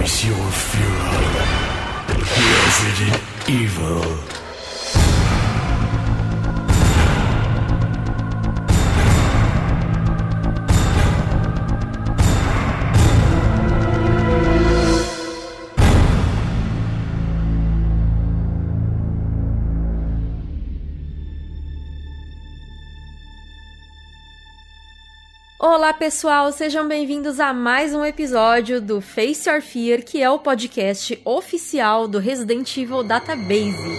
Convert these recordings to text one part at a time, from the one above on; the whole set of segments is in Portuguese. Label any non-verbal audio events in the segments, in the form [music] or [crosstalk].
Face your fury. Resident Evil. Olá pessoal, sejam bem-vindos a mais um episódio do Face Your Fear, que é o podcast oficial do Resident Evil Database.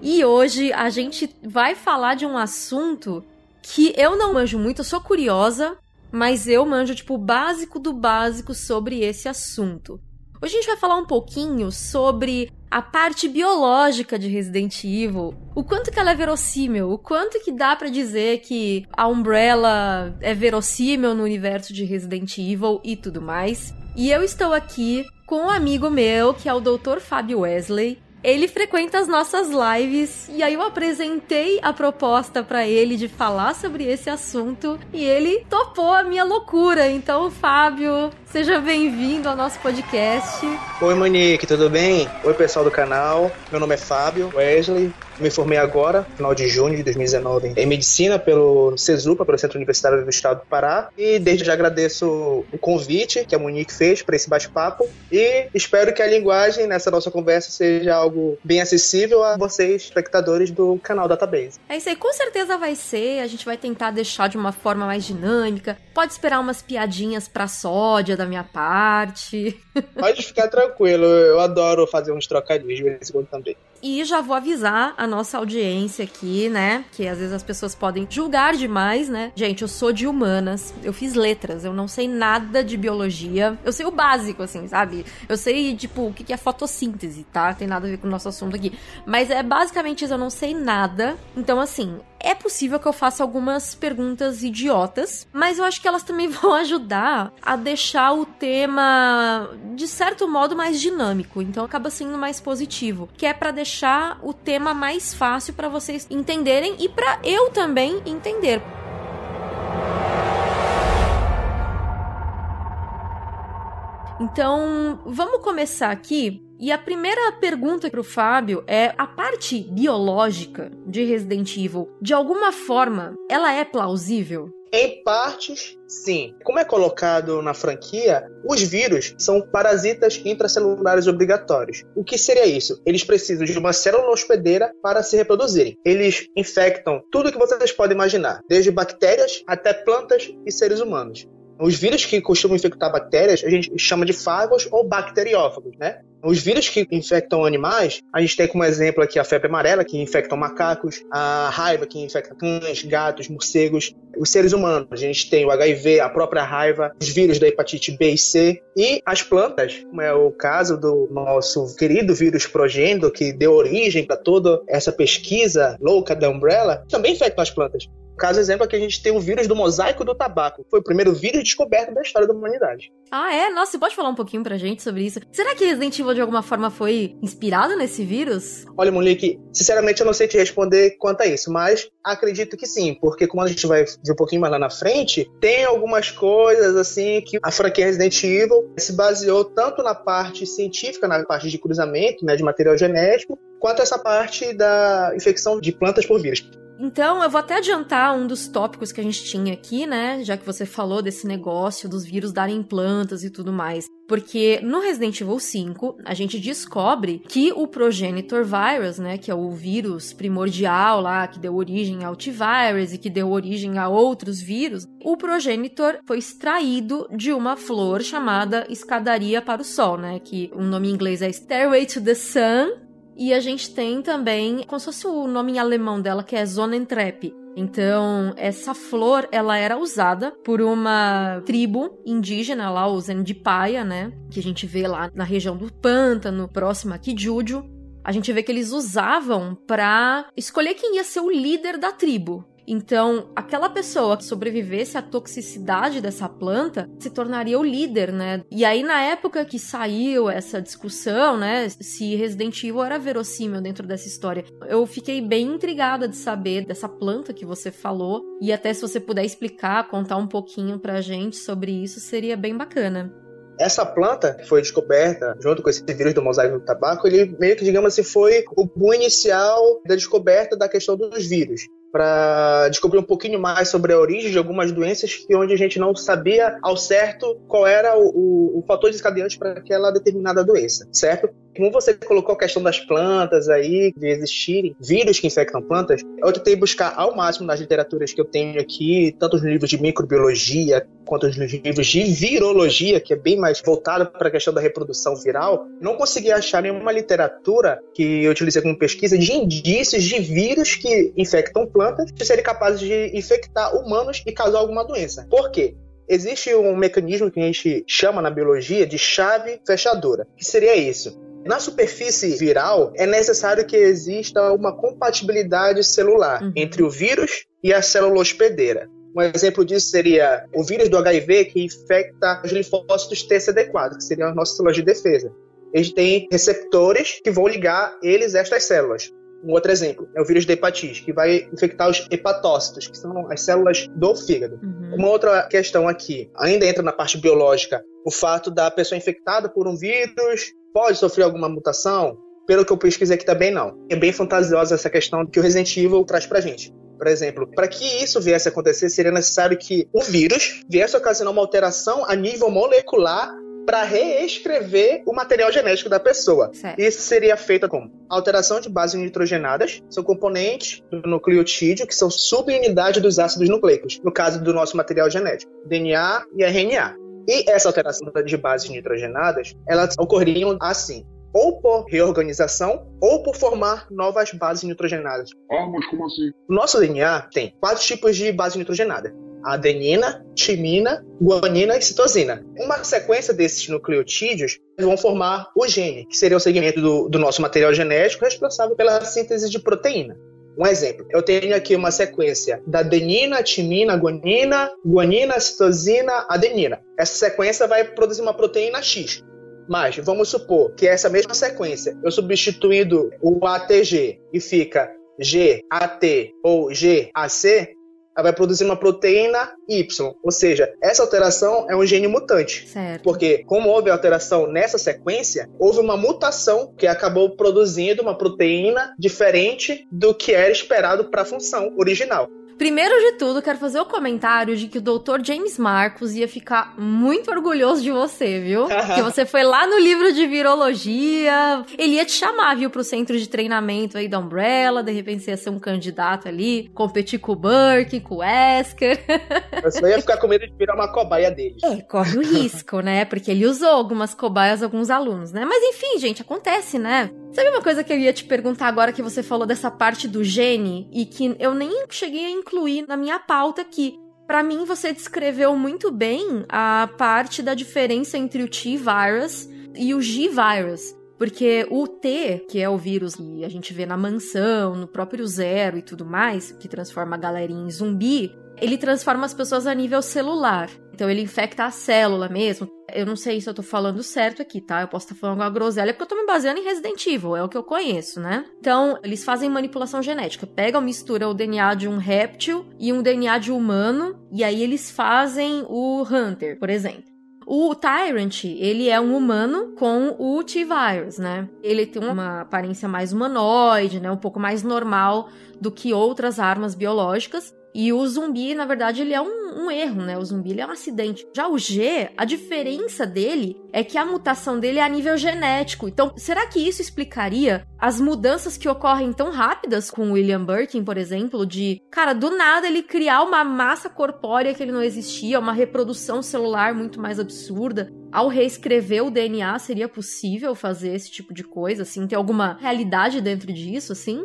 E hoje a gente vai falar de um assunto que eu não manjo muito, eu sou curiosa, mas eu manjo tipo o básico do básico sobre esse assunto. Hoje a gente vai falar um pouquinho sobre a parte biológica de Resident Evil, o quanto que ela é verossímil, o quanto que dá para dizer que a Umbrella é verossímil no universo de Resident Evil e tudo mais. E eu estou aqui com um amigo meu, que é o Dr. Fábio Wesley. Ele frequenta as nossas lives e aí eu apresentei a proposta para ele de falar sobre esse assunto e ele topou a minha loucura. Então, Fábio, Seja bem-vindo ao nosso podcast. Oi, Monique, tudo bem? Oi, pessoal do canal. Meu nome é Fábio Wesley. Me formei agora, final de junho de 2019, em medicina pelo CESUPA, pelo Centro Universitário do Estado do Pará. E desde já agradeço o convite que a Monique fez para esse bate-papo. E espero que a linguagem nessa nossa conversa seja algo bem acessível a vocês, espectadores do canal Database. É isso aí, com certeza vai ser. A gente vai tentar deixar de uma forma mais dinâmica. Pode esperar umas piadinhas pra sódia da minha parte. [laughs] Pode ficar tranquilo, eu adoro fazer uns trocadilhos de vez em quando também. E já vou avisar a nossa audiência aqui, né? Que às vezes as pessoas podem julgar demais, né? Gente, eu sou de humanas, eu fiz letras, eu não sei nada de biologia. Eu sei o básico, assim, sabe? Eu sei, tipo, o que é fotossíntese, tá? Tem nada a ver com o nosso assunto aqui. Mas é basicamente isso, eu não sei nada. Então, assim, é possível que eu faça algumas perguntas idiotas, mas eu acho que elas também [laughs] vão ajudar a deixar o tema, de certo modo, mais dinâmico. Então acaba sendo mais positivo. Que é para deixar o tema mais fácil para vocês entenderem e para eu também entender. Então, vamos começar aqui. E a primeira pergunta para o Fábio é: a parte biológica de Resident Evil, de alguma forma, ela é plausível? Em partes, sim. Como é colocado na franquia, os vírus são parasitas intracelulares obrigatórios. O que seria isso? Eles precisam de uma célula hospedeira para se reproduzirem. Eles infectam tudo que vocês podem imaginar, desde bactérias até plantas e seres humanos. Os vírus que costumam infectar bactérias, a gente chama de fagos ou bacteriófagos, né? Os vírus que infectam animais, a gente tem como exemplo aqui a febre amarela, que infecta macacos, a raiva, que infecta cães, gatos, morcegos, os seres humanos. A gente tem o HIV, a própria raiva, os vírus da hepatite B e C, e as plantas, como é o caso do nosso querido vírus progênito, que deu origem para toda essa pesquisa louca da Umbrella, também infectam as plantas. Caso exemplo é que a gente tem o vírus do mosaico do tabaco. Foi o primeiro vírus descoberto da história da humanidade. Ah, é? Nossa, você pode falar um pouquinho pra gente sobre isso? Será que Resident Evil de alguma forma foi inspirado nesse vírus? Olha, Monique, sinceramente eu não sei te responder quanto a isso, mas acredito que sim, porque como a gente vai ver um pouquinho mais lá na frente, tem algumas coisas assim que a franquia Resident Evil se baseou tanto na parte científica, na parte de cruzamento, né, de material genético, quanto essa parte da infecção de plantas por vírus. Então, eu vou até adiantar um dos tópicos que a gente tinha aqui, né? Já que você falou desse negócio dos vírus darem plantas e tudo mais. Porque no Resident Evil 5, a gente descobre que o Progenitor Virus, né, que é o vírus primordial lá que deu origem ao T-Virus e que deu origem a outros vírus, o Progenitor foi extraído de uma flor chamada Escadaria para o Sol, né, que o nome em inglês é Stairway to the Sun, e a gente tem também, como se fosse o nome em alemão dela, que é Sonnentrep. Então, essa flor, ela era usada por uma tribo indígena lá, os Ndipaia, né? Que a gente vê lá na região do pântano, próximo a Kijúdio. A gente vê que eles usavam para escolher quem ia ser o líder da tribo. Então, aquela pessoa que sobrevivesse à toxicidade dessa planta se tornaria o líder, né? E aí, na época que saiu essa discussão, né, se Resident Evil era verossímil dentro dessa história, eu fiquei bem intrigada de saber dessa planta que você falou. E até se você puder explicar, contar um pouquinho pra gente sobre isso, seria bem bacana. Essa planta que foi descoberta junto com esse vírus do mosaico do tabaco, ele meio que, digamos assim, foi o boom inicial da descoberta da questão dos vírus para descobrir um pouquinho mais sobre a origem de algumas doenças que onde a gente não sabia ao certo qual era o, o, o fator desencadeante para aquela determinada doença, certo? Como você colocou a questão das plantas aí, de existirem vírus que infectam plantas, eu tentei buscar ao máximo nas literaturas que eu tenho aqui, tanto nos livros de microbiologia quanto nos livros de virologia, que é bem mais voltado para a questão da reprodução viral, não consegui achar nenhuma literatura que eu utilizei como pesquisa de indícios de vírus que infectam plantas de serem capazes de infectar humanos e causar alguma doença. Por quê? Existe um mecanismo que a gente chama na biologia de chave fechadora. Que seria isso? Na superfície viral, é necessário que exista uma compatibilidade celular uhum. entre o vírus e a célula hospedeira. Um exemplo disso seria o vírus do HIV que infecta os linfócitos TCD4, que seriam as nossas células de defesa. Eles têm receptores que vão ligar eles a estas células. Um outro exemplo é o vírus da hepatite, que vai infectar os hepatócitos, que são as células do fígado. Uhum. Uma outra questão aqui, ainda entra na parte biológica, o fato da pessoa infectada por um vírus pode sofrer alguma mutação? Pelo que eu pesquisei aqui também não. É bem fantasiosa essa questão que o Resident Evil traz pra gente. Por exemplo, para que isso viesse a acontecer, seria necessário que o vírus viesse a ocasionar uma alteração a nível molecular para reescrever o material genético da pessoa. Certo. Isso seria feito com alteração de bases nitrogenadas, são componentes do nucleotídeo que são subunidades dos ácidos nucleicos, no caso do nosso material genético, DNA e RNA. E essa alteração de bases nitrogenadas, elas ocorreriam assim ou por reorganização ou por formar novas bases nitrogenadas. Ah, mas como assim? O nosso DNA tem quatro tipos de base nitrogenada: adenina, timina, guanina e citosina. Uma sequência desses nucleotídeos vão formar o gene, que seria o segmento do, do nosso material genético responsável pela síntese de proteína. Um exemplo, eu tenho aqui uma sequência da adenina, timina, guanina, guanina, citosina, adenina. Essa sequência vai produzir uma proteína X. Mas vamos supor que essa mesma sequência, eu substituindo o ATG e fica GAT ou GAC, ela vai produzir uma proteína Y. Ou seja, essa alteração é um gene mutante. Certo. Porque, como houve alteração nessa sequência, houve uma mutação que acabou produzindo uma proteína diferente do que era esperado para a função original. Primeiro de tudo, quero fazer o comentário de que o Dr. James Marcos ia ficar muito orgulhoso de você, viu? que você foi lá no livro de virologia. Ele ia te chamar, viu, pro centro de treinamento aí da Umbrella. De repente você ia ser um candidato ali, competir com o Burke, com o Esker. [laughs] Eu só ia ficar com medo de virar uma cobaia dele. É, corre o risco, né? Porque ele usou algumas cobaias, alguns alunos, né? Mas enfim, gente, acontece, né? Sabe uma coisa que eu ia te perguntar agora que você falou dessa parte do gene e que eu nem cheguei a incluir na minha pauta aqui? Para mim, você descreveu muito bem a parte da diferença entre o T-virus e o G-virus. Porque o T, que é o vírus que a gente vê na mansão, no próprio zero e tudo mais, que transforma a galerinha em zumbi, ele transforma as pessoas a nível celular. Então ele infecta a célula mesmo. Eu não sei se eu tô falando certo aqui, tá? Eu posso estar tá falando uma groselha porque eu tô me baseando em Resident Evil, é o que eu conheço, né? Então, eles fazem manipulação genética. Pegam, mistura o DNA de um réptil e um DNA de humano, e aí eles fazem o Hunter, por exemplo. O Tyrant, ele é um humano com o T-Virus, né? Ele tem uma aparência mais humanoide, né? Um pouco mais normal do que outras armas biológicas. E o zumbi, na verdade, ele é um, um, erro, né? O zumbi ele é um acidente. Já o G, a diferença dele é que a mutação dele é a nível genético. Então, será que isso explicaria as mudanças que ocorrem tão rápidas com o William Birkin, por exemplo, de, cara, do nada ele criar uma massa corpórea que ele não existia, uma reprodução celular muito mais absurda? Ao reescrever o DNA, seria possível fazer esse tipo de coisa, assim? Ter alguma realidade dentro disso, assim?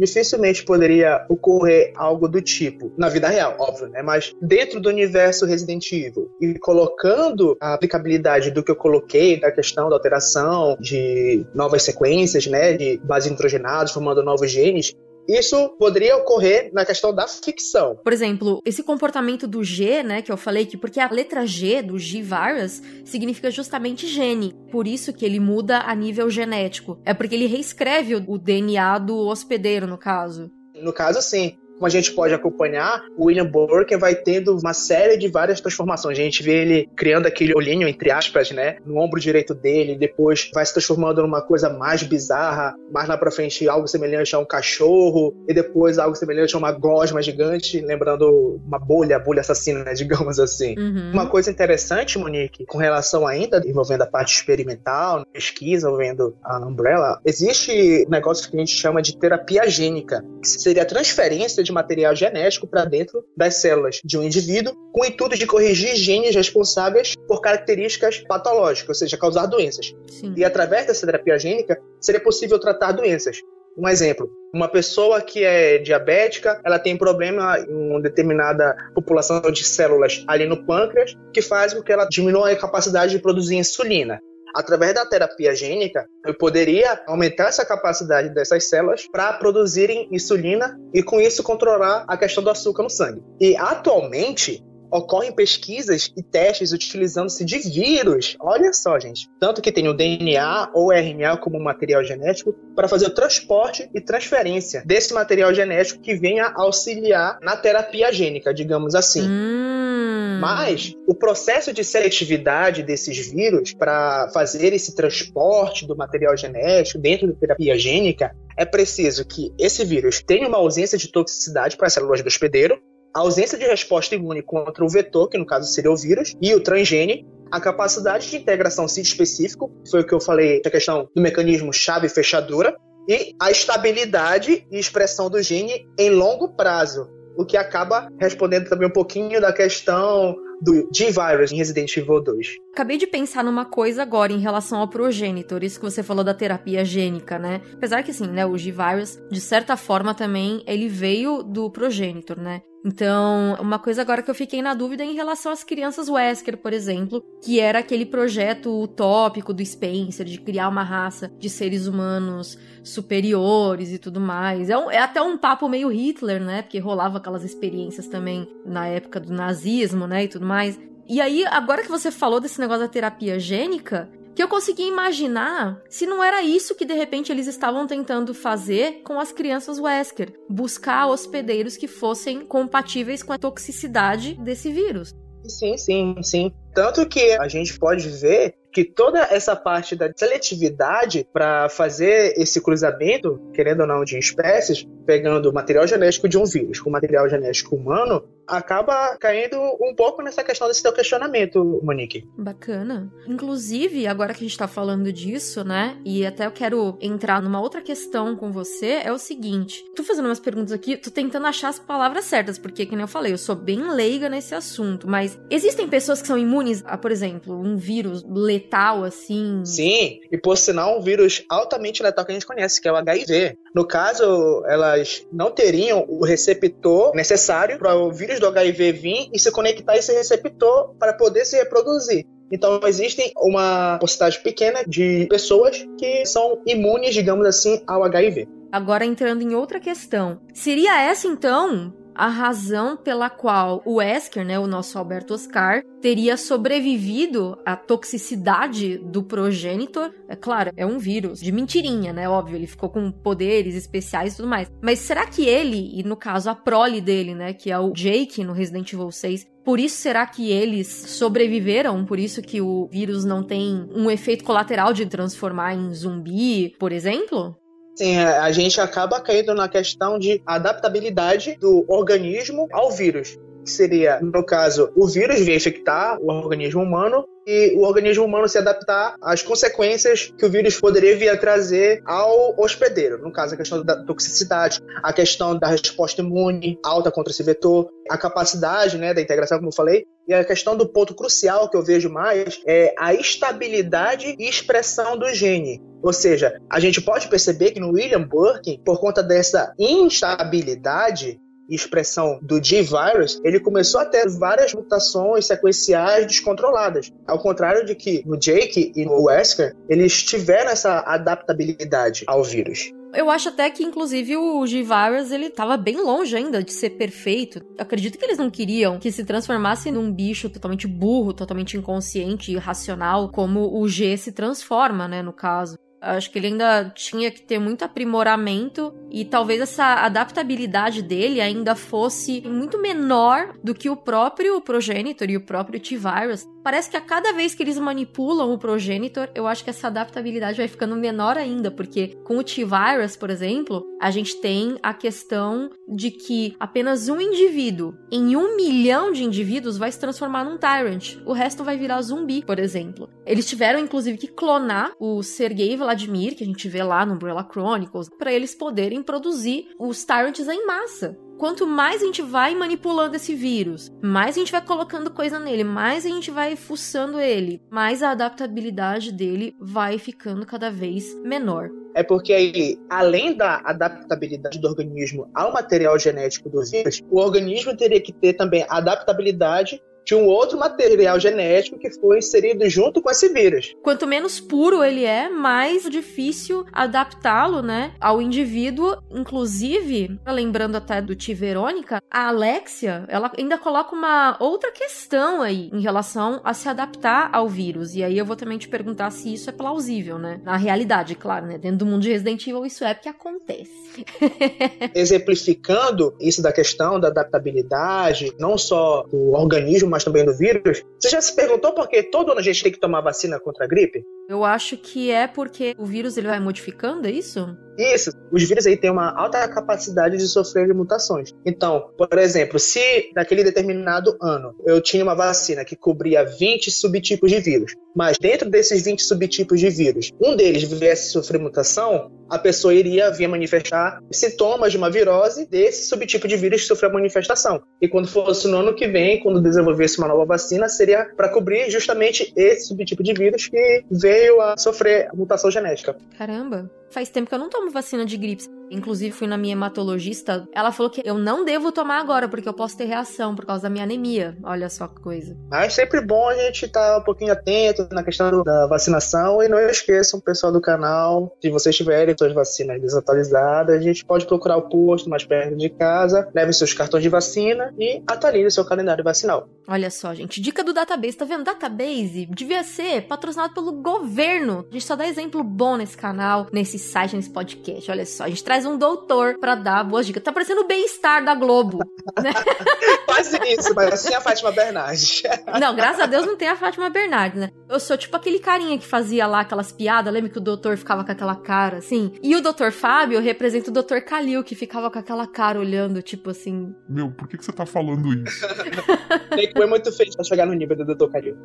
Dificilmente poderia ocorrer algo do tipo, na vida real, óbvio, né? Mas dentro do universo Resident Evil e colocando a aplicabilidade do que eu coloquei, da questão da alteração de novas sequências, né? De bases nitrogenadas, formando novos genes, isso poderia ocorrer na questão da ficção. Por exemplo, esse comportamento do G, né, que eu falei que porque a letra G do G-Virus significa justamente gene, por isso que ele muda a nível genético. É porque ele reescreve o DNA do hospedeiro, no caso. No caso, sim. Como a gente pode acompanhar, o William Burke vai tendo uma série de várias transformações. A gente vê ele criando aquele olhinho, entre aspas, né, no ombro direito dele, depois vai se transformando numa coisa mais bizarra, mais lá pra frente algo semelhante a um cachorro, e depois algo semelhante a uma gosma gigante, lembrando uma bolha, bolha assassina, né, [laughs] digamos assim. Uhum. Uma coisa interessante, Monique, com relação ainda envolvendo a parte experimental, pesquisa, envolvendo a Umbrella, existe um negócio que a gente chama de terapia gênica, que seria a transferência de material genético para dentro das células de um indivíduo com o intuito de corrigir genes responsáveis por características patológicas, ou seja, causar doenças. Sim. E através dessa terapia gênica seria possível tratar doenças. Um exemplo, uma pessoa que é diabética, ela tem problema em uma determinada população de células ali no pâncreas, que faz com que ela diminua a capacidade de produzir insulina. Através da terapia gênica, eu poderia aumentar essa capacidade dessas células para produzirem insulina e com isso controlar a questão do açúcar no sangue. E atualmente, ocorrem pesquisas e testes utilizando-se de vírus. Olha só, gente. Tanto que tem o DNA ou RNA como material genético para fazer o transporte e transferência desse material genético que venha auxiliar na terapia gênica, digamos assim. Hum. Mas o processo de seletividade desses vírus para fazer esse transporte do material genético dentro da terapia gênica é preciso que esse vírus tenha uma ausência de toxicidade para as células do hospedeiro, a ausência de resposta imune contra o vetor, que no caso seria o vírus, e o transgene, a capacidade de integração sítio específico, foi o que eu falei, a questão do mecanismo chave-fechadura, e a estabilidade e expressão do gene em longo prazo, o que acaba respondendo também um pouquinho da questão do G-Virus em Resident Evil 2. Acabei de pensar numa coisa agora em relação ao progenitor, isso que você falou da terapia gênica, né? Apesar que, assim, né, o G-Virus, de certa forma também, ele veio do progenitor, né? Então, uma coisa agora que eu fiquei na dúvida é em relação às crianças Wesker, por exemplo, que era aquele projeto utópico do Spencer de criar uma raça de seres humanos superiores e tudo mais. É, um, é até um papo meio Hitler, né? Porque rolava aquelas experiências também na época do nazismo, né? E tudo mais. E aí, agora que você falou desse negócio da terapia gênica, que eu consegui imaginar se não era isso que de repente eles estavam tentando fazer com as crianças Wesker, buscar hospedeiros que fossem compatíveis com a toxicidade desse vírus. Sim, sim, sim. Tanto que a gente pode ver que toda essa parte da seletividade para fazer esse cruzamento, querendo ou não, de espécies, pegando material genético de um vírus com material genético humano, acaba caindo um pouco nessa questão desse teu questionamento, Monique. Bacana. Inclusive, agora que a gente tá falando disso, né? E até eu quero entrar numa outra questão com você, é o seguinte. Tô fazendo umas perguntas aqui, tô tentando achar as palavras certas, porque, como eu falei, eu sou bem leiga nesse assunto, mas existem pessoas que são imunes a, por exemplo, um vírus letal, assim? Sim, e por sinal, um vírus altamente letal que a gente conhece, que é o HIV. No caso, elas não teriam o receptor necessário para o vírus do HIV vir e se conectar a esse receptor para poder se reproduzir. Então, existe uma porcentagem pequena de pessoas que são imunes, digamos assim, ao HIV. Agora, entrando em outra questão. Seria essa, então, a razão pela qual o Wesker, né, o nosso Alberto Oscar, teria sobrevivido à toxicidade do progenitor. É claro, é um vírus de mentirinha, né? Óbvio, ele ficou com poderes especiais e tudo mais. Mas será que ele, e no caso a prole dele, né, que é o Jake no Resident Evil 6, por isso será que eles sobreviveram? Por isso que o vírus não tem um efeito colateral de transformar em zumbi, por exemplo? Sim, é, a gente acaba caindo na questão de adaptabilidade do organismo ao vírus. Que seria, no caso, o vírus vir infectar o organismo humano e o organismo humano se adaptar às consequências que o vírus poderia vir a trazer ao hospedeiro. No caso, a questão da toxicidade, a questão da resposta imune alta contra esse vetor, a capacidade né, da integração, como eu falei, e a questão do ponto crucial que eu vejo mais é a estabilidade e expressão do gene. Ou seja, a gente pode perceber que no William Burke, por conta dessa instabilidade, expressão do G-Virus, ele começou a ter várias mutações sequenciais descontroladas. Ao contrário de que no Jake e no Wesker, eles tiveram essa adaptabilidade ao vírus. Eu acho até que, inclusive, o G-Virus, ele tava bem longe ainda de ser perfeito. acredito que eles não queriam que se transformasse num bicho totalmente burro, totalmente inconsciente e irracional, como o G se transforma, né, no caso. Acho que ele ainda tinha que ter muito aprimoramento e talvez essa adaptabilidade dele ainda fosse muito menor do que o próprio Progenitor e o próprio T-Virus. Parece que a cada vez que eles manipulam o Progenitor, eu acho que essa adaptabilidade vai ficando menor ainda, porque com o T-Virus, por exemplo, a gente tem a questão de que apenas um indivíduo em um milhão de indivíduos vai se transformar num Tyrant. O resto vai virar zumbi, por exemplo. Eles tiveram, inclusive, que clonar o Sergei Vladimir, que a gente vê lá no Umbrella Chronicles, para eles poderem produzir os Tyrants em massa quanto mais a gente vai manipulando esse vírus, mais a gente vai colocando coisa nele, mais a gente vai fuçando ele, mais a adaptabilidade dele vai ficando cada vez menor. É porque aí, além da adaptabilidade do organismo ao material genético do vírus, o organismo teria que ter também adaptabilidade de um outro material genético que foi inserido junto com esse vírus. Quanto menos puro ele é, mais difícil adaptá-lo, né, ao indivíduo. Inclusive, lembrando até do T. Verônica, a Alexia, ela ainda coloca uma outra questão aí em relação a se adaptar ao vírus. E aí eu vou também te perguntar se isso é plausível, né? Na realidade, claro, né? Dentro do mundo de Resident Evil isso é porque acontece. [laughs] Exemplificando isso da questão da adaptabilidade, não só do organismo, mas também do vírus. Você já se perguntou por que todo ano a gente tem que tomar vacina contra a gripe? Eu acho que é porque o vírus ele vai modificando, é isso? Isso. Os vírus aí têm uma alta capacidade de sofrer mutações. Então, por exemplo, se naquele determinado ano eu tinha uma vacina que cobria 20 subtipos de vírus, mas dentro desses 20 subtipos de vírus, um deles viesse sofrer mutação, a pessoa iria vir manifestar sintomas de uma virose desse subtipo de vírus que sofreu a manifestação. E quando fosse no ano que vem, quando desenvolvesse uma nova vacina, seria para cobrir justamente esse subtipo de vírus que veio a sofrer a mutação genética. Caramba. Faz tempo que eu não tomo vacina de gripe. Inclusive, fui na minha hematologista. Ela falou que eu não devo tomar agora, porque eu posso ter reação por causa da minha anemia. Olha só que coisa. Mas sempre bom a gente estar tá um pouquinho atento na questão da vacinação. E não esqueçam, pessoal do canal, se vocês tiverem suas vacinas desatualizadas, a gente pode procurar o posto mais perto de casa, leve seus cartões de vacina e atualize o seu calendário vacinal. Olha só, gente. Dica do database. Tá vendo? Database devia ser patrocinado pelo governo. A gente só dá exemplo bom nesse canal, nesse site, nesse podcast. Olha só, a gente traz um doutor pra dar boas dicas. Tá parecendo o bem-estar da Globo. Né? [laughs] Quase isso, mas assim a Fátima Bernardes. [laughs] não, graças a Deus não tem a Fátima Bernardes, né? Eu sou tipo aquele carinha que fazia lá aquelas piadas, lembra que o doutor ficava com aquela cara assim? E o doutor Fábio representa o doutor Calil, que ficava com aquela cara olhando, tipo assim. Meu, por que, que você tá falando isso? [laughs] Tem que foi muito feito pra chegar no nível do doutor Calil.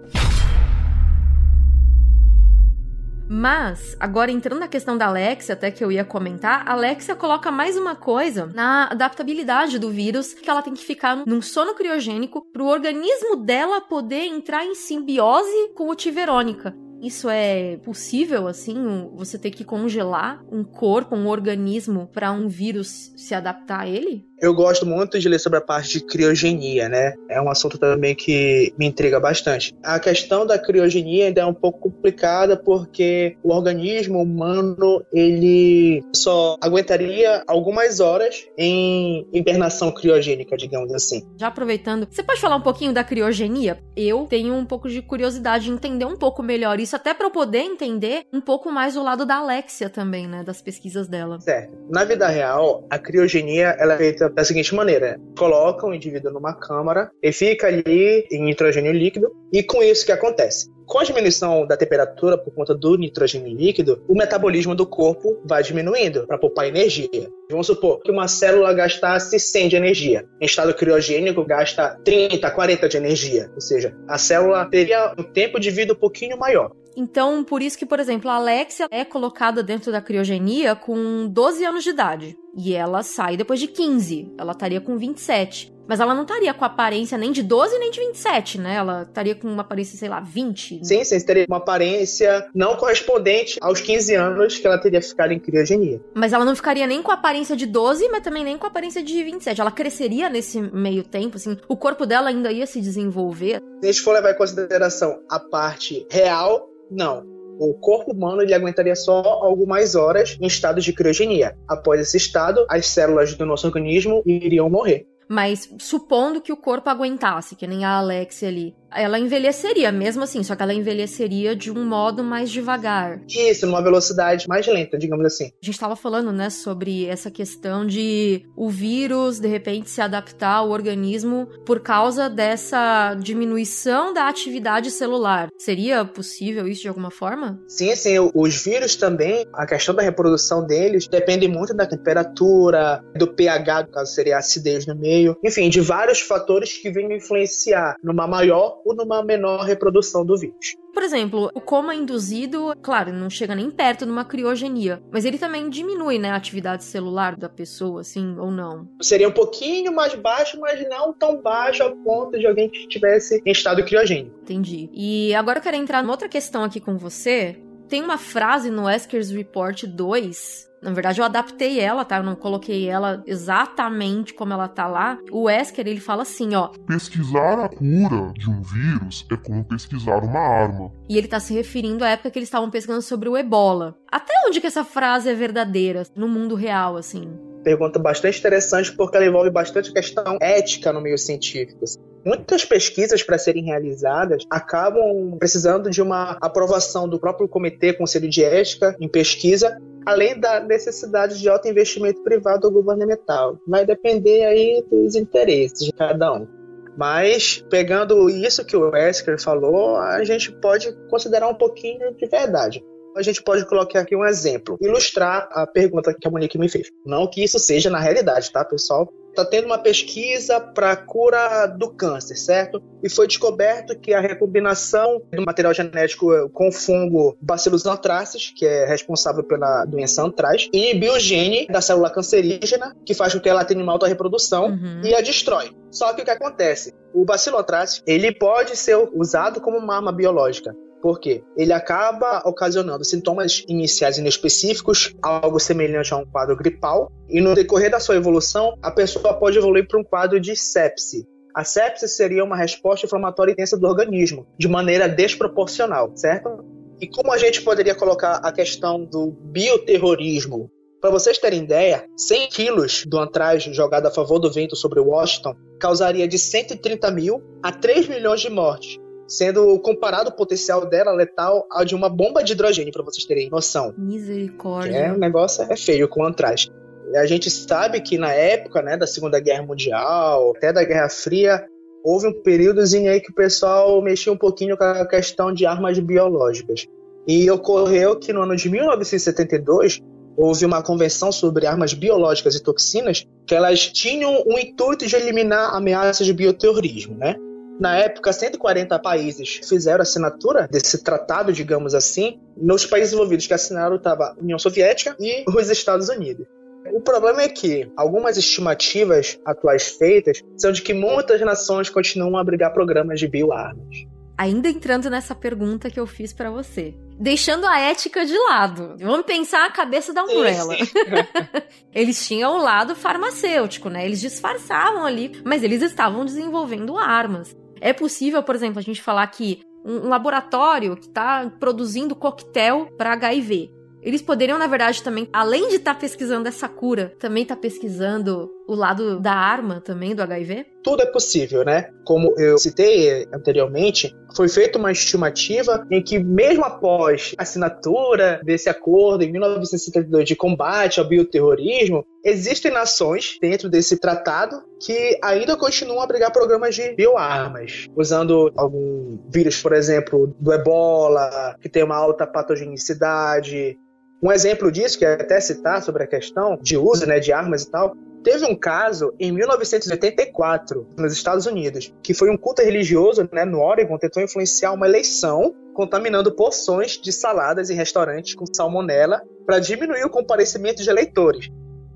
Mas, agora entrando na questão da Alexia, até que eu ia comentar, a Alexia coloca mais uma coisa na adaptabilidade do vírus, que ela tem que ficar num sono criogênico para o organismo dela poder entrar em simbiose com o T. Verônica. Isso é possível, assim? Você ter que congelar um corpo, um organismo, para um vírus se adaptar a ele? Eu gosto muito de ler sobre a parte de criogenia, né? É um assunto também que me intriga bastante. A questão da criogenia ainda é um pouco complicada porque o organismo humano ele só aguentaria algumas horas em hibernação criogênica, digamos assim. Já aproveitando, você pode falar um pouquinho da criogenia? Eu tenho um pouco de curiosidade de entender um pouco melhor isso, até para eu poder entender um pouco mais o lado da Alexia também, né? Das pesquisas dela. Certo. Na vida real, a criogenia ela é feita da seguinte maneira: coloca o indivíduo numa câmara e fica ali em nitrogênio líquido, e com isso que acontece? Com a diminuição da temperatura por conta do nitrogênio líquido, o metabolismo do corpo vai diminuindo para poupar energia. Vamos supor que uma célula gastasse 100 de energia. Em estado criogênico, gasta 30, 40 de energia. Ou seja, a célula teria um tempo de vida um pouquinho maior. Então, por isso que, por exemplo, a Alexia é colocada dentro da criogenia com 12 anos de idade. E ela sai depois de 15. Ela estaria com 27. Mas ela não estaria com aparência nem de 12 nem de 27, né? Ela estaria com uma aparência, sei lá, 20. Sim, sim, teria uma aparência não correspondente aos 15 anos que ela teria ficado em criogenia. Mas ela não ficaria nem com a aparência de 12, mas também nem com a aparência de 27. Ela cresceria nesse meio tempo, assim, o corpo dela ainda ia se desenvolver. Se a gente for levar em consideração a parte real, não. O corpo humano ele aguentaria só algumas horas em estado de criogenia. Após esse estado, as células do nosso organismo iriam morrer. Mas supondo que o corpo aguentasse, que nem a Alexia ali, ela envelheceria, mesmo assim, só que ela envelheceria de um modo mais devagar. Isso, numa velocidade mais lenta, digamos assim. A gente estava falando, né, sobre essa questão de o vírus, de repente, se adaptar ao organismo por causa dessa diminuição da atividade celular. Seria possível isso de alguma forma? Sim, sim. Os vírus também, a questão da reprodução deles depende muito da temperatura, do pH, no caso seria a acidez no meio, enfim, de vários fatores que vêm influenciar numa maior ou numa menor reprodução do vírus. Por exemplo, o coma induzido, claro, não chega nem perto de uma criogenia, mas ele também diminui, né, a atividade celular da pessoa, assim, ou não? Seria um pouquinho mais baixo, mas não tão baixo a ponto de alguém que estivesse em estado criogênico. Entendi. E agora eu quero entrar numa outra questão aqui com você. Tem uma frase no Esker's Report 2 na verdade, eu adaptei ela, tá? Eu não coloquei ela exatamente como ela tá lá. O Wesker, ele fala assim, ó. Pesquisar a cura de um vírus é como pesquisar uma arma. E ele tá se referindo à época que eles estavam pesquisando sobre o ebola. Até onde que essa frase é verdadeira no mundo real, assim? Pergunta bastante interessante porque ela envolve bastante questão ética no meio científico. Muitas pesquisas para serem realizadas acabam precisando de uma aprovação do próprio comitê, conselho de ética em pesquisa, além da necessidade de alto investimento privado ou governamental. Vai depender aí dos interesses de cada um. Mas, pegando isso que o Wesker falou, a gente pode considerar um pouquinho de verdade. A gente pode colocar aqui um exemplo, ilustrar a pergunta que a Monique me fez. Não que isso seja na realidade, tá, pessoal? Está tendo uma pesquisa para a cura do câncer, certo? E foi descoberto que a recombinação do material genético com o fungo Bacillus anthracis, que é responsável pela doença antraz, inibiu o gene da célula cancerígena, que faz com que ela tenha uma alta reprodução uhum. e a destrói. Só que o que acontece? O Bacillus anthracis, ele pode ser usado como uma arma biológica. Por quê? Ele acaba ocasionando sintomas iniciais inespecíficos, algo semelhante a um quadro gripal, e no decorrer da sua evolução, a pessoa pode evoluir para um quadro de sepse. A sepse seria uma resposta inflamatória intensa do organismo, de maneira desproporcional, certo? E como a gente poderia colocar a questão do bioterrorismo? Para vocês terem ideia, 100 quilos do antraz jogado a favor do vento sobre Washington causaria de 130 mil a 3 milhões de mortes, sendo comparado o potencial dela letal ao de uma bomba de hidrogênio, para vocês terem noção. Misericórdia. É, o negócio é feio com o antraz. A gente sabe que na época né, da Segunda Guerra Mundial, até da Guerra Fria, houve um períodozinho aí que o pessoal mexia um pouquinho com a questão de armas biológicas. E ocorreu que no ano de 1972 houve uma convenção sobre armas biológicas e toxinas que elas tinham o intuito de eliminar ameaças de bioterrorismo, né? Na época, 140 países fizeram assinatura desse tratado, digamos assim. Nos países envolvidos que assinaram estava a União Soviética e os Estados Unidos. O problema é que algumas estimativas atuais feitas são de que muitas nações continuam a abrigar programas de bioarmas. Ainda entrando nessa pergunta que eu fiz para você, deixando a ética de lado, vamos pensar a cabeça da Umbrella. [laughs] eles tinham o lado farmacêutico, né? Eles disfarçavam ali, mas eles estavam desenvolvendo armas. É possível, por exemplo, a gente falar que um laboratório que está produzindo coquetel para HIV. Eles poderiam, na verdade, também, além de estar tá pesquisando essa cura, também estar tá pesquisando o lado da arma também do HIV? Tudo é possível, né? Como eu citei anteriormente, foi feita uma estimativa em que, mesmo após a assinatura desse acordo em 1972 de combate ao bioterrorismo, existem nações dentro desse tratado que ainda continuam a abrigar programas de bioarmas, usando algum vírus, por exemplo, do ebola, que tem uma alta patogenicidade, um exemplo disso, que é até citar sobre a questão de uso né, de armas e tal, teve um caso em 1984, nos Estados Unidos, que foi um culto religioso né, no Oregon, tentou influenciar uma eleição contaminando porções de saladas em restaurantes com salmonela para diminuir o comparecimento de eleitores.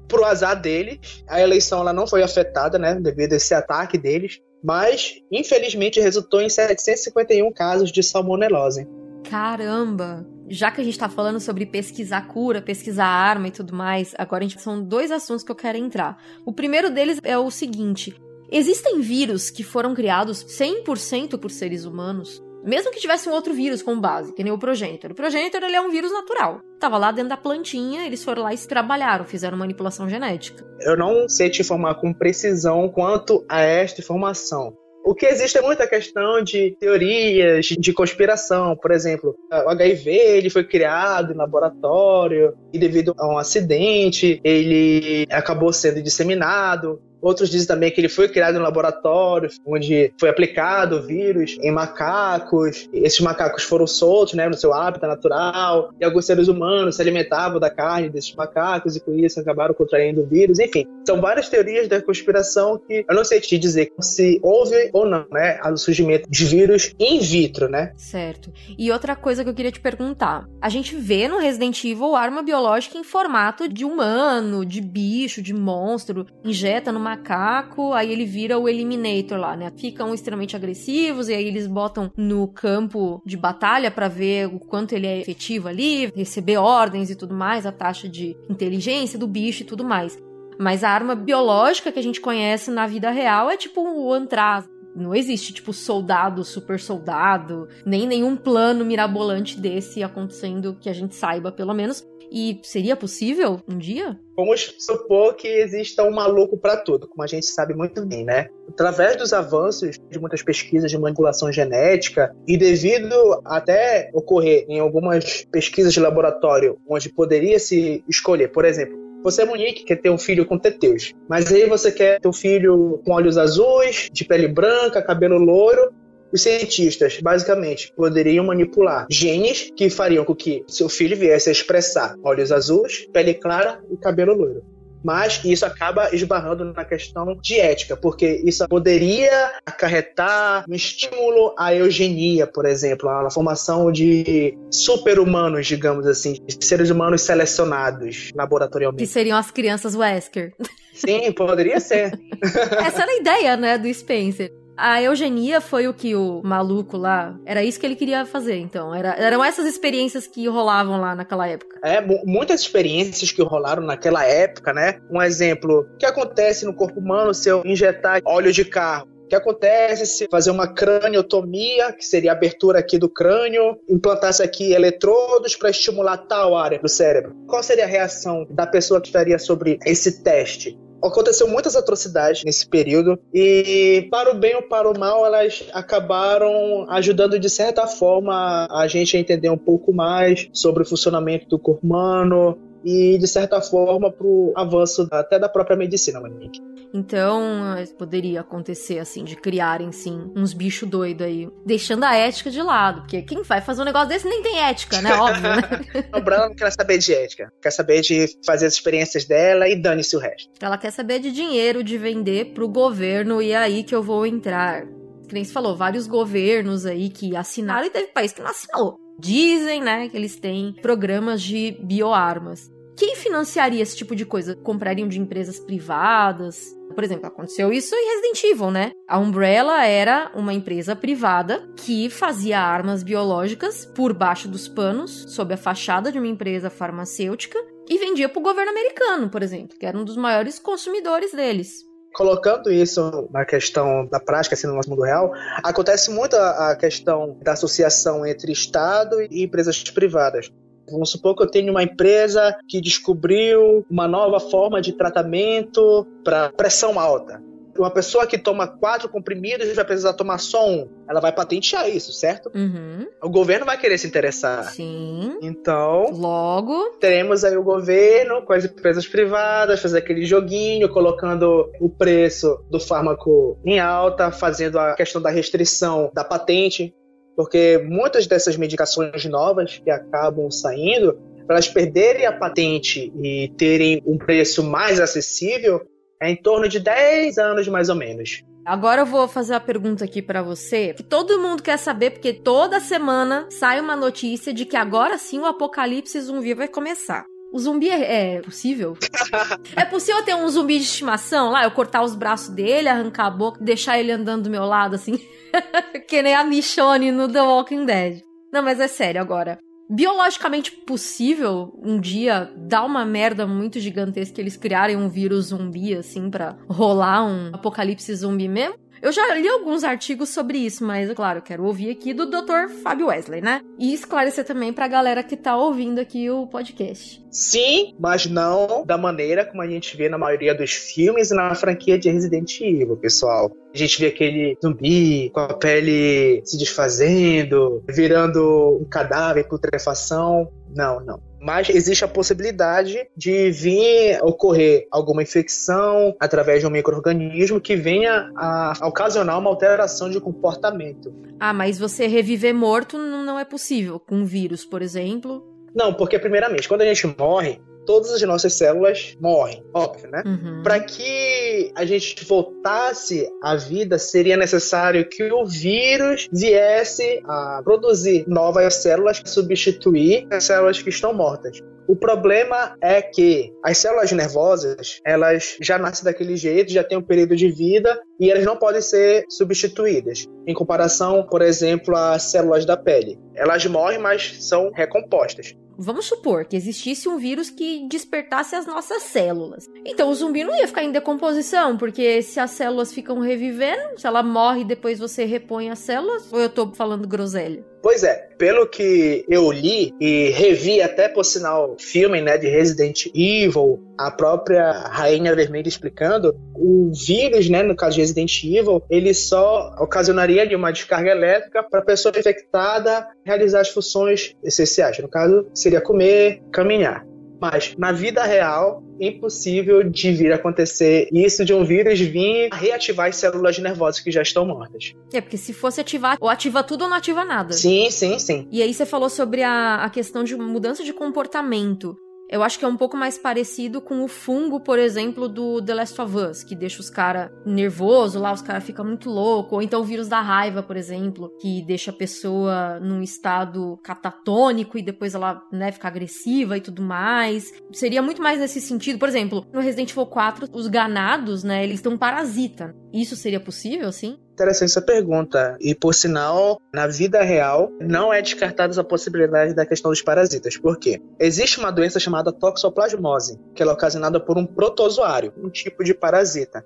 Pro azar deles, a eleição ela não foi afetada, né, devido a esse ataque deles, mas infelizmente resultou em 751 casos de salmonelose. Caramba! Já que a gente tá falando sobre pesquisar cura, pesquisar arma e tudo mais, agora a gente são dois assuntos que eu quero entrar. O primeiro deles é o seguinte: existem vírus que foram criados 100% por seres humanos? Mesmo que tivesse um outro vírus como base, que nem o Progenitor. O Progenitor, ele é um vírus natural. Tava lá dentro da plantinha, eles foram lá e trabalharam, fizeram manipulação genética. Eu não sei te informar com precisão quanto a esta informação. O que existe é muita questão de teorias de conspiração. Por exemplo, o HIV ele foi criado em laboratório e devido a um acidente ele acabou sendo disseminado. Outros dizem também que ele foi criado em um laboratório, onde foi aplicado o vírus em macacos. Esses macacos foram soltos né, no seu hábitat natural, e alguns seres humanos se alimentavam da carne desses macacos e com isso acabaram contraindo o vírus. Enfim, são várias teorias da conspiração que eu não sei te dizer se houve ou não né, o surgimento de vírus in vitro, né? Certo. E outra coisa que eu queria te perguntar: a gente vê no Resident Evil arma biológica em formato de humano, de bicho, de monstro, injeta numa macaco, aí ele vira o Eliminator lá, né? Ficam extremamente agressivos e aí eles botam no campo de batalha para ver o quanto ele é efetivo ali, receber ordens e tudo mais, a taxa de inteligência do bicho e tudo mais. Mas a arma biológica que a gente conhece na vida real é tipo o Antraz. Não existe, tipo, soldado, super soldado, nem nenhum plano mirabolante desse acontecendo que a gente saiba, pelo menos. E seria possível um dia? Vamos supor que exista um maluco para tudo, como a gente sabe muito bem, né? Através dos avanços de muitas pesquisas de manipulação genética e devido até ocorrer em algumas pesquisas de laboratório onde poderia se escolher, por exemplo, você é Monique, quer ter um filho com teteus. Mas aí você quer ter um filho com olhos azuis, de pele branca, cabelo loiro. Os cientistas, basicamente, poderiam manipular genes que fariam com que seu filho viesse a expressar olhos azuis, pele clara e cabelo loiro mas isso acaba esbarrando na questão de ética, porque isso poderia acarretar um estímulo à eugenia, por exemplo, na formação de super-humanos, digamos assim, seres humanos selecionados laboratorialmente. Que seriam as crianças Wesker. Sim, poderia ser. [laughs] Essa era a ideia, né, do Spencer a eugenia foi o que o maluco lá. Era isso que ele queria fazer, então. Era, eram essas experiências que rolavam lá naquela época. É, muitas experiências que rolaram naquela época, né? Um exemplo: o que acontece no corpo humano se eu injetar óleo de carro? O que acontece se fazer uma craniotomia, que seria a abertura aqui do crânio, implantasse aqui eletrodos para estimular tal área do cérebro? Qual seria a reação da pessoa que estaria sobre esse teste? Aconteceu muitas atrocidades nesse período e para o bem ou para o mal elas acabaram ajudando de certa forma a gente a entender um pouco mais sobre o funcionamento do corpo humano e de certa forma para o avanço até da própria medicina, Monique. Então, poderia acontecer assim, de criarem sim uns bichos doidos aí, deixando a ética de lado, porque quem vai fazer um negócio desse nem tem ética, né? [laughs] Óbvio, né? a Brana não quer saber de ética, quer saber de fazer as experiências dela e dane-se o resto. Ela quer saber de dinheiro, de vender pro governo e é aí que eu vou entrar. Que nem você falou, vários governos aí que assinaram e teve país que não assinou. Dizem, né, que eles têm programas de bioarmas. Quem financiaria esse tipo de coisa? Comprariam de empresas privadas? Por exemplo, aconteceu isso em Resident Evil, né? A Umbrella era uma empresa privada que fazia armas biológicas por baixo dos panos, sob a fachada de uma empresa farmacêutica, e vendia para o governo americano, por exemplo, que era um dos maiores consumidores deles colocando isso na questão da prática, assim, no nosso mundo real, acontece muito a, questão da associação entre Estado e empresas privadas. Vamos supor que eu tenho uma empresa que descobriu uma nova forma de tratamento para pressão alta. Uma pessoa que toma quatro comprimidos vai precisar tomar só um. Ela vai patentear isso, certo? Uhum. O governo vai querer se interessar. Sim. Então. Logo. Teremos aí o governo com as empresas privadas, fazer aquele joguinho, colocando o preço do fármaco em alta, fazendo a questão da restrição da patente porque muitas dessas medicações novas que acabam saindo, para elas perderem a patente e terem um preço mais acessível, é em torno de 10 anos mais ou menos. Agora eu vou fazer a pergunta aqui para você, que todo mundo quer saber, porque toda semana sai uma notícia de que agora sim o apocalipse zumbi vai começar. O zumbi é, é possível? [laughs] é possível ter um zumbi de estimação lá? Eu cortar os braços dele, arrancar a boca, deixar ele andando do meu lado assim? [laughs] que nem a Michonne no The Walking Dead. Não, mas é sério agora. Biologicamente possível um dia dar uma merda muito gigantesca eles criarem um vírus zumbi assim para rolar um apocalipse zumbi mesmo? Eu já li alguns artigos sobre isso, mas, claro, quero ouvir aqui do Dr. Fábio Wesley, né? E esclarecer também pra galera que tá ouvindo aqui o podcast. Sim, mas não da maneira como a gente vê na maioria dos filmes e na franquia de Resident Evil, pessoal. A gente vê aquele zumbi com a pele se desfazendo, virando um cadáver, putrefação. Não, não mas existe a possibilidade de vir ocorrer alguma infecção através de um microorganismo que venha a ocasionar uma alteração de comportamento. Ah, mas você reviver morto não é possível com um vírus, por exemplo? Não, porque primeiramente, quando a gente morre, todas as nossas células morrem, óbvio, né? Uhum. Para que a gente voltasse à vida, seria necessário que o vírus viesse a produzir novas células para substituir as células que estão mortas. O problema é que as células nervosas, elas já nascem daquele jeito, já têm um período de vida e elas não podem ser substituídas. Em comparação, por exemplo, às células da pele. Elas morrem, mas são recompostas. Vamos supor que existisse um vírus que despertasse as nossas células. Então o zumbi não ia ficar em decomposição, porque se as células ficam revivendo, se ela morre e depois você repõe as células, ou eu tô falando groselha? Pois é, pelo que eu li e revi até por sinal filme, né, de Resident Evil, a própria Rainha Vermelha explicando, o vírus, né, no caso de Resident Evil, ele só ocasionaria de uma descarga elétrica para a pessoa infectada realizar as funções essenciais. No caso, seria comer, caminhar. Mas na vida real, impossível de vir acontecer isso de um vírus vir reativar as células nervosas que já estão mortas. É, porque se fosse ativar, ou ativa tudo ou não ativa nada. Sim, sim, sim. E aí você falou sobre a, a questão de mudança de comportamento. Eu acho que é um pouco mais parecido com o fungo, por exemplo, do The Last of Us, que deixa os caras nervoso lá, os caras ficam muito loucos. Ou então o vírus da raiva, por exemplo, que deixa a pessoa num estado catatônico e depois ela, né, fica agressiva e tudo mais. Seria muito mais nesse sentido. Por exemplo, no Resident Evil 4, os ganados, né, eles estão parasita. Isso seria possível, sim? Interessante essa pergunta. E, por sinal, na vida real, não é descartada a possibilidade da questão dos parasitas. Por quê? Existe uma doença chamada toxoplasmose, que é ocasionada por um protozoário, um tipo de parasita.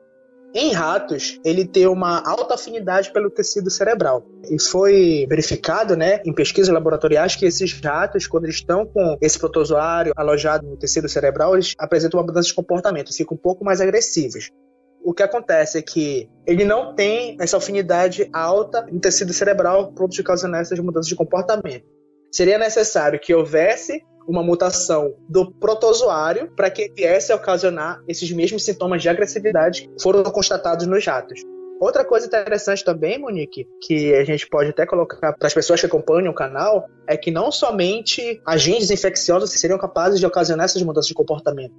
Em ratos, ele tem uma alta afinidade pelo tecido cerebral. E foi verificado, né, em pesquisas laboratoriais, que esses ratos, quando eles estão com esse protozoário alojado no tecido cerebral, eles apresentam uma mudança de comportamento, ficam um pouco mais agressivos o que acontece é que ele não tem essa afinidade alta no tecido cerebral pronto de causar essas mudanças de comportamento. Seria necessário que houvesse uma mutação do protozoário para que viesse a ocasionar esses mesmos sintomas de agressividade que foram constatados nos ratos. Outra coisa interessante também, Monique, que a gente pode até colocar para as pessoas que acompanham o canal, é que não somente agentes infecciosos seriam capazes de ocasionar essas mudanças de comportamento,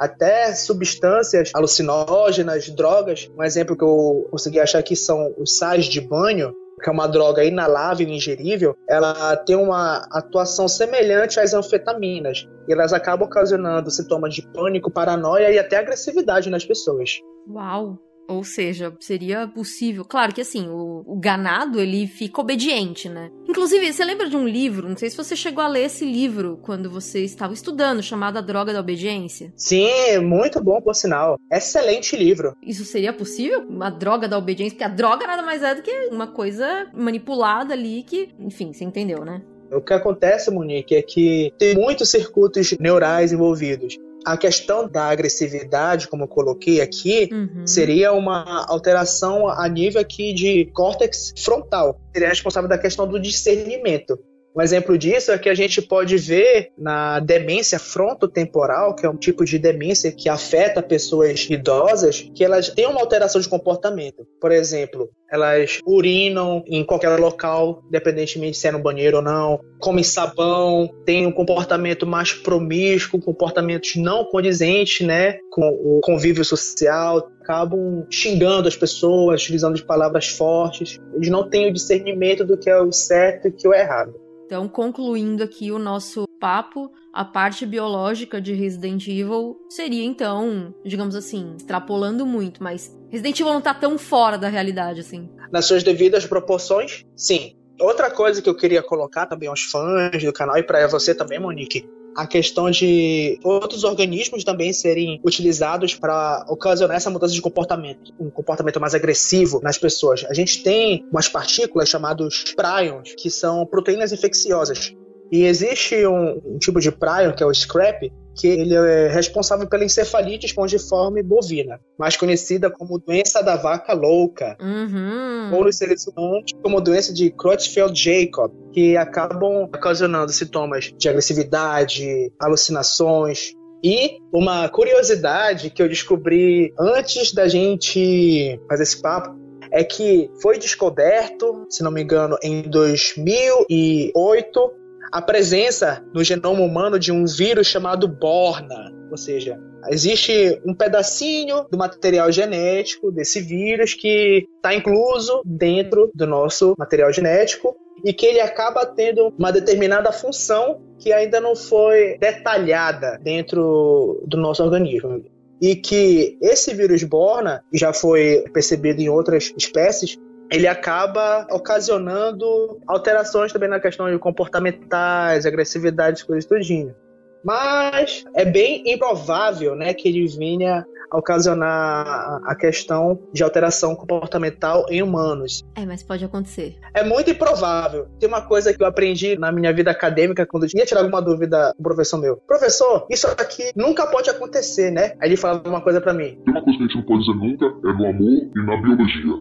até substâncias alucinógenas, drogas. Um exemplo que eu consegui achar aqui são os sais de banho, que é uma droga inalável e ingerível, ela tem uma atuação semelhante às anfetaminas. E elas acabam ocasionando sintomas de pânico, paranoia e até agressividade nas pessoas. Uau! Ou seja, seria possível. Claro que assim, o, o, ganado ele fica obediente, né? Inclusive, você lembra de um livro? Não sei se você chegou a ler esse livro quando você estava estudando, chamado A Droga da Obediência. Sim, muito bom, por sinal. Excelente livro. Isso seria possível? Uma droga da obediência? Porque a droga nada mais é do que uma coisa manipulada ali que, enfim, você entendeu, né? O que acontece, Monique, é que tem muitos circuitos neurais envolvidos. A questão da agressividade, como eu coloquei aqui, uhum. seria uma alteração a nível aqui de córtex frontal. Seria responsável da questão do discernimento. Um exemplo disso é que a gente pode ver na demência frontotemporal, que é um tipo de demência que afeta pessoas idosas, que elas têm uma alteração de comportamento. Por exemplo, elas urinam em qualquer local, independentemente se é no banheiro ou não, comem sabão, têm um comportamento mais promíscuo, comportamentos não condizentes, né, com o convívio social, acabam xingando as pessoas, utilizando palavras fortes. Eles não têm o discernimento do que é o certo e o que é o errado. Então, concluindo aqui o nosso papo, a parte biológica de Resident Evil seria então, digamos assim, extrapolando muito, mas Resident Evil não tá tão fora da realidade assim. Nas suas devidas proporções, sim. Outra coisa que eu queria colocar também aos fãs do canal e para você também, Monique, a questão de outros organismos também serem utilizados para ocasionar essa mudança de comportamento, um comportamento mais agressivo nas pessoas. A gente tem umas partículas chamadas prions, que são proteínas infecciosas. E existe um, um tipo de prion, que é o scrap, que ele é responsável pela encefalite espongiforme bovina, mais conhecida como doença da vaca louca, Uhum. ou nos seres humanos como doença de Creutzfeldt-Jakob, que acabam ocasionando sintomas de agressividade, alucinações. E uma curiosidade que eu descobri antes da gente fazer esse papo é que foi descoberto, se não me engano, em 2008, a presença no genoma humano de um vírus chamado Borna. Ou seja, existe um pedacinho do material genético desse vírus que está incluso dentro do nosso material genético e que ele acaba tendo uma determinada função que ainda não foi detalhada dentro do nosso organismo. E que esse vírus Borna, já foi percebido em outras espécies, ele acaba ocasionando alterações também na questão de comportamentais, agressividade, coisas tudinho. Mas é bem improvável, né, que ele venha ocasionar a questão de alteração comportamental em humanos. É, mas pode acontecer. É muito improvável. Tem uma coisa que eu aprendi na minha vida acadêmica, quando eu ia tirar alguma dúvida com o professor meu. Professor, isso aqui nunca pode acontecer, né? Aí ele falava uma coisa para mim. Tem uma coisa que a gente não pode dizer nunca, é no amor e na biologia.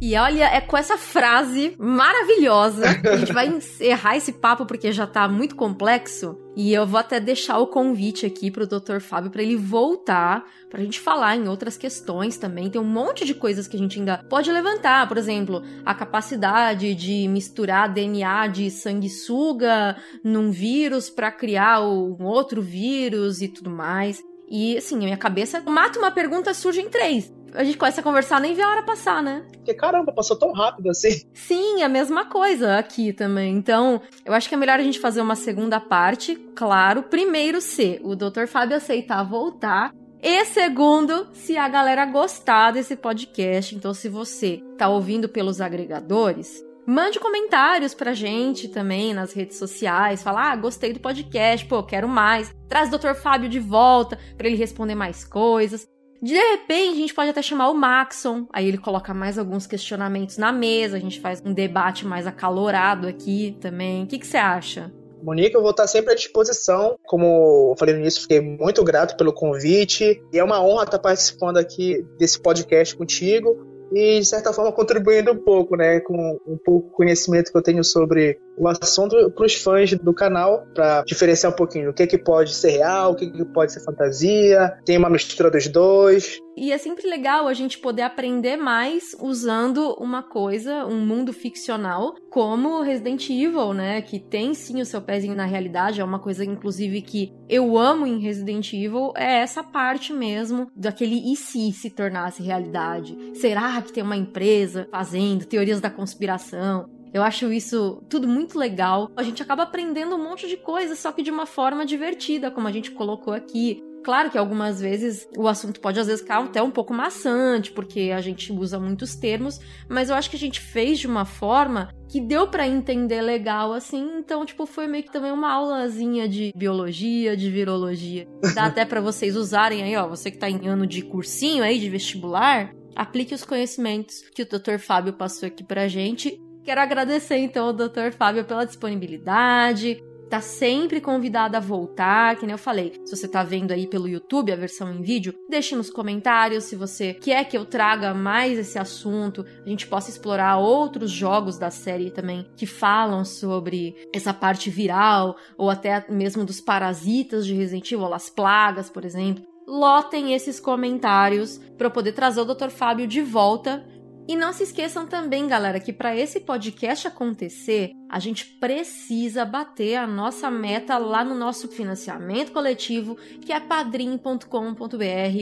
E olha, é com essa frase maravilhosa que a gente vai [laughs] encerrar esse papo porque já tá muito complexo. E eu vou até deixar o convite aqui pro Dr. Fábio para ele voltar pra gente falar em outras questões também. Tem um monte de coisas que a gente ainda pode levantar, por exemplo, a capacidade de misturar DNA de sanguessuga num vírus para criar um outro vírus e tudo mais. E assim, a minha cabeça mata uma pergunta, surge em três a gente começa a conversar, nem vê a hora passar, né? Porque caramba, passou tão rápido assim. Sim, a mesma coisa aqui também. Então, eu acho que é melhor a gente fazer uma segunda parte, claro. Primeiro, se o Dr. Fábio aceitar voltar. E segundo, se a galera gostar desse podcast. Então, se você tá ouvindo pelos agregadores, Mande comentários pra gente também nas redes sociais. Fala, ah, gostei do podcast, pô, quero mais. Traz o Dr. Fábio de volta para ele responder mais coisas. De repente, a gente pode até chamar o Maxon, aí ele coloca mais alguns questionamentos na mesa, a gente faz um debate mais acalorado aqui também. O que, você acha? Monique, eu vou estar sempre à disposição. Como eu falei no início, fiquei muito grato pelo convite. E é uma honra estar participando aqui desse podcast contigo e, de certa forma, contribuindo um pouco, né, com um pouco conhecimento que eu tenho sobre o assunto para os fãs do canal, para diferenciar um pouquinho o que, que pode ser real, o que, que pode ser fantasia, tem uma mistura dos dois. E é sempre legal a gente poder aprender mais usando uma coisa, um mundo ficcional, como Resident Evil, né? Que tem sim o seu pezinho na realidade, é uma coisa, inclusive, que eu amo em Resident Evil, é essa parte mesmo daquele e se se tornasse realidade? Será que tem uma empresa fazendo teorias da conspiração? Eu acho isso tudo muito legal. A gente acaba aprendendo um monte de coisa, só que de uma forma divertida, como a gente colocou aqui. Claro que algumas vezes o assunto pode às vezes ficar até um pouco maçante, porque a gente usa muitos termos, mas eu acho que a gente fez de uma forma que deu para entender legal assim, então tipo foi meio que também uma aulazinha de biologia, de virologia. Dá até para vocês usarem aí, ó, você que tá em ano de cursinho aí de vestibular, aplique os conhecimentos que o Dr. Fábio passou aqui pra gente. Quero agradecer então ao Dr. Fábio pela disponibilidade, tá sempre convidada a voltar, que nem eu falei. Se você tá vendo aí pelo YouTube a versão em vídeo, deixe nos comentários se você quer que eu traga mais esse assunto, a gente possa explorar outros jogos da série também que falam sobre essa parte viral ou até mesmo dos parasitas de Resident Evil, as plagas, por exemplo. Lotem esses comentários para eu poder trazer o Dr. Fábio de volta e não se esqueçam também, galera, que para esse podcast acontecer, a gente precisa bater a nossa meta lá no nosso financiamento coletivo, que é padrim.com.br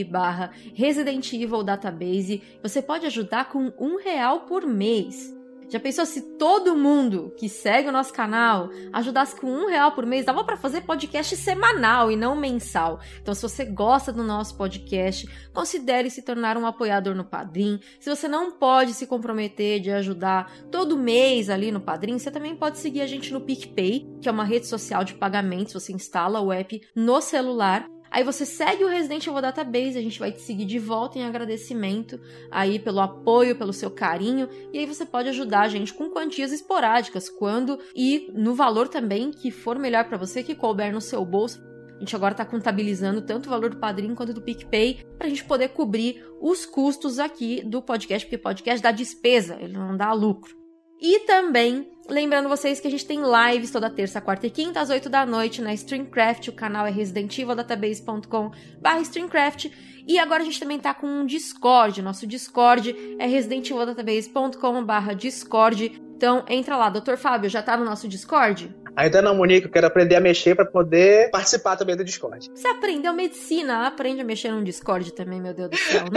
barra Resident Evil Database. Você pode ajudar com um real por mês. Já pensou se todo mundo que segue o nosso canal ajudasse com um real por mês? Dava para fazer podcast semanal e não mensal. Então, se você gosta do nosso podcast, considere se tornar um apoiador no Padrim. Se você não pode se comprometer de ajudar todo mês ali no Padrim, você também pode seguir a gente no PicPay, que é uma rede social de pagamentos. Você instala o app no celular Aí você segue o Resident Evil Database, a gente vai te seguir de volta em agradecimento aí pelo apoio, pelo seu carinho, e aí você pode ajudar a gente com quantias esporádicas, quando e no valor também que for melhor para você, que couber no seu bolso. A gente agora está contabilizando tanto o valor do padrinho quanto do PicPay para a gente poder cobrir os custos aqui do podcast, porque podcast dá despesa, ele não dá lucro. E também lembrando vocês que a gente tem lives toda terça, quarta e quinta às 8 da noite na Streamcraft, o canal é residentivaldatabase.com.br Streamcraft. E agora a gente também tá com um Discord, nosso Discord é residentivaldatabase.com.br Discord. Então entra lá, Dr. Fábio, já tá no nosso Discord? Ainda não, Monique, eu quero aprender a mexer para poder participar também do Discord. Você aprendeu medicina, aprende a mexer no Discord também, meu Deus do céu? [laughs]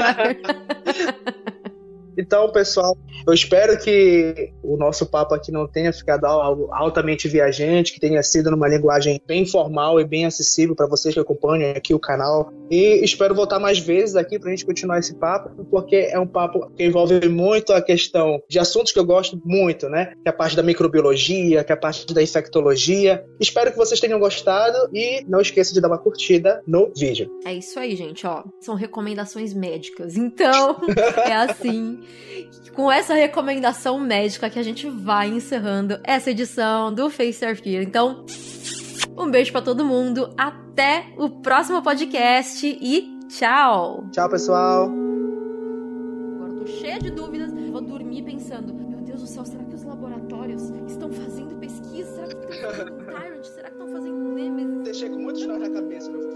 [laughs] Então, pessoal, eu espero que o nosso papo aqui não tenha ficado algo altamente viajante, que tenha sido numa linguagem bem formal e bem acessível para vocês que acompanham aqui o canal. E espero voltar mais vezes aqui para a gente continuar esse papo, porque é um papo que envolve muito a questão de assuntos que eu gosto muito, né? Que é a parte da microbiologia, que é a parte da infectologia. Espero que vocês tenham gostado e não esqueça de dar uma curtida no vídeo. É isso aí, gente, ó. São recomendações médicas. Então, [laughs] é assim com essa recomendação médica que a gente vai encerrando essa edição do Face Fear. Então, um beijo para todo mundo, até o próximo podcast e tchau! Tchau, pessoal! Agora tô cheia de dúvidas, vou dormir pensando: meu Deus do céu, será que os laboratórios estão fazendo pesquisa? Será que estão [laughs] fazendo Tyrant? Será que estão fazendo Nemesis? Deixei com muitos nós na cabeça, foi